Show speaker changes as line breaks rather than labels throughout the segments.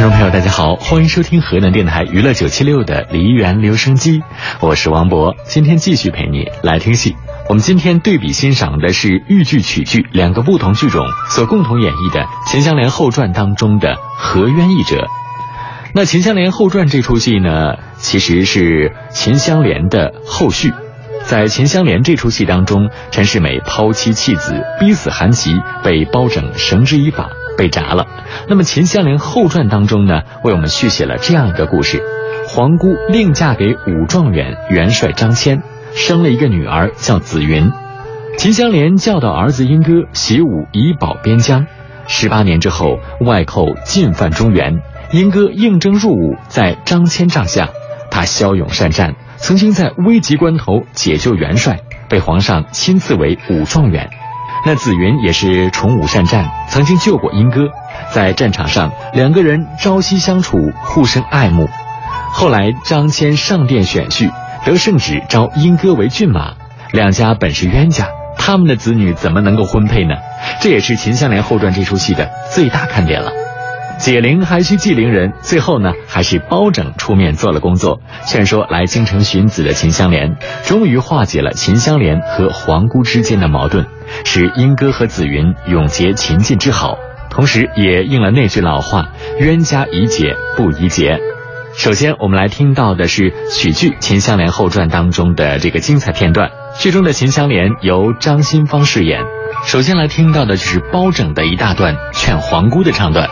听众朋友，大家好，欢迎收听河南电台娱乐九七六的梨园留声机，我是王博，今天继续陪你来听戏。我们今天对比欣赏的是豫剧、曲剧两个不同剧种所共同演绎的《秦香莲后传》当中的何渊一折。那《秦香莲后传》这出戏呢，其实是秦香莲的后续。在《秦香莲》这出戏当中，陈世美抛妻弃子，逼死韩琦，被包拯绳之以法。被铡了。那么《秦香莲后传》当中呢，为我们续写了这样一个故事：皇姑另嫁给武状元元帅张骞，生了一个女儿叫紫云。秦香莲教导儿子英哥习武以保边疆。十八年之后，外寇进犯中原，英哥应征入伍，在张骞帐下，他骁勇善战，曾经在危急关头解救元帅，被皇上亲赐为武状元。那紫云也是崇武善战，曾经救过英哥，在战场上两个人朝夕相处，互生爱慕。后来张骞上殿选婿，得圣旨招英哥为骏马，两家本是冤家，他们的子女怎么能够婚配呢？这也是《秦香莲后传》这出戏的最大看点了。解铃还需系铃人，最后呢，还是包拯出面做了工作，劝说来京城寻子的秦香莲，终于化解了秦香莲和皇姑之间的矛盾，使英歌和紫云永结秦晋之好，同时也应了那句老话：冤家宜解不宜结。首先，我们来听到的是曲剧《秦香莲后传》当中的这个精彩片段，剧中的秦香莲由张新芳饰演。首先来听到的就是包拯的一大段劝皇姑的唱段。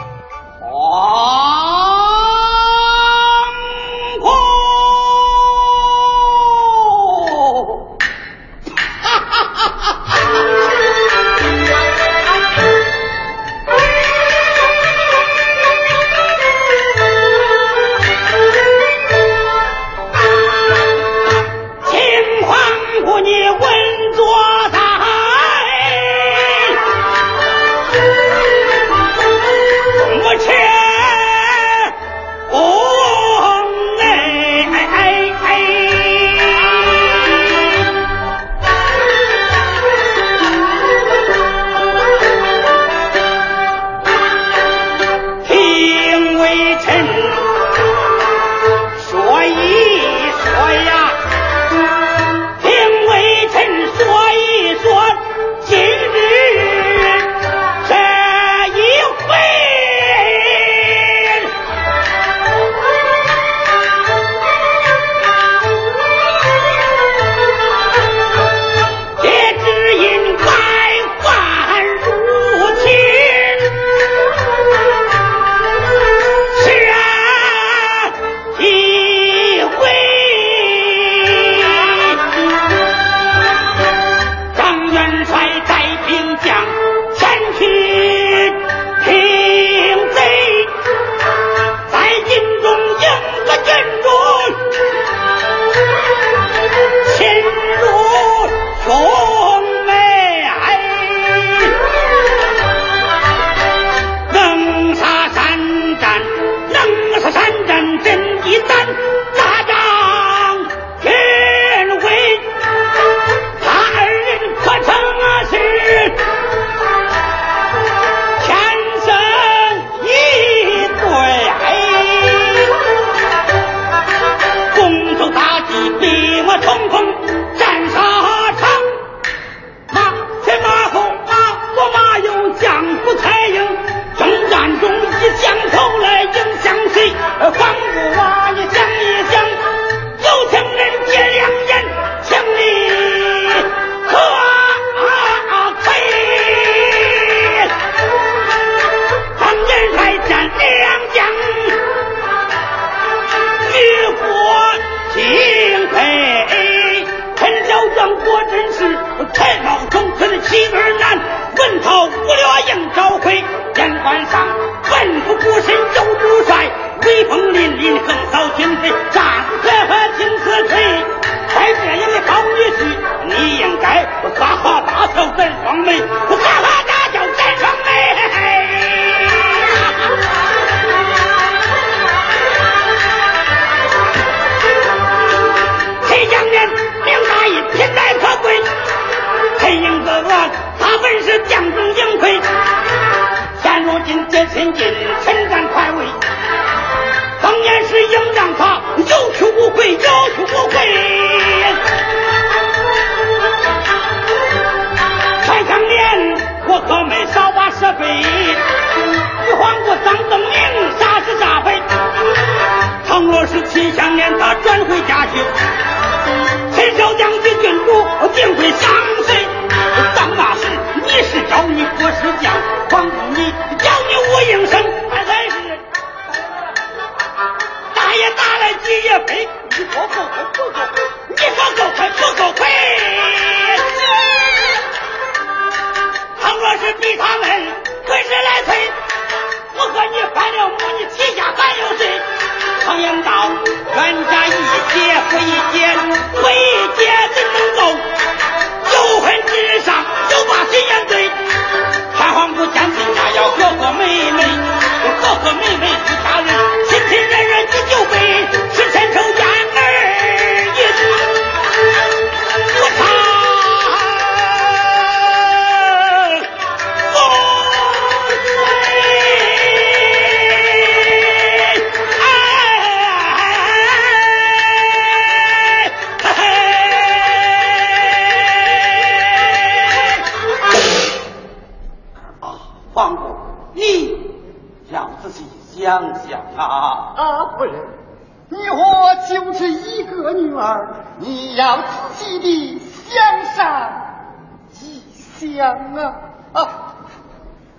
啊！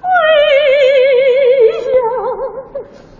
哎
熬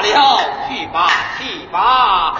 了，去吧去吧。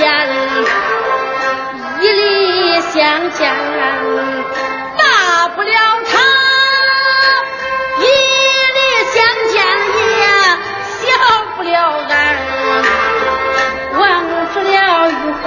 见一力相见，大不了他一力相见也小不了俺，忘不了玉皇。